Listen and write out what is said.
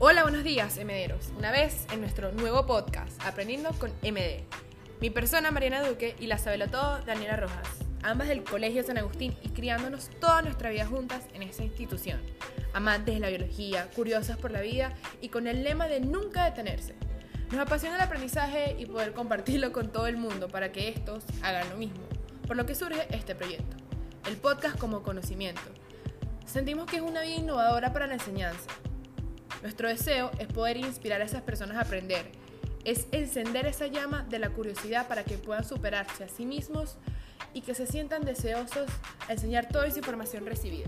Hola, buenos días, MDeros. Una vez en nuestro nuevo podcast, Aprendiendo con MD. Mi persona, Mariana Duque, y la sabelo todo, Daniela Rojas. Ambas del Colegio San Agustín y criándonos toda nuestra vida juntas en esta institución. Amantes de la biología, curiosas por la vida y con el lema de nunca detenerse. Nos apasiona el aprendizaje y poder compartirlo con todo el mundo para que estos hagan lo mismo. Por lo que surge este proyecto. El podcast como conocimiento. Sentimos que es una vía innovadora para la enseñanza nuestro deseo es poder inspirar a esas personas a aprender, es encender esa llama de la curiosidad para que puedan superarse a sí mismos y que se sientan deseosos a enseñar toda esa información recibida.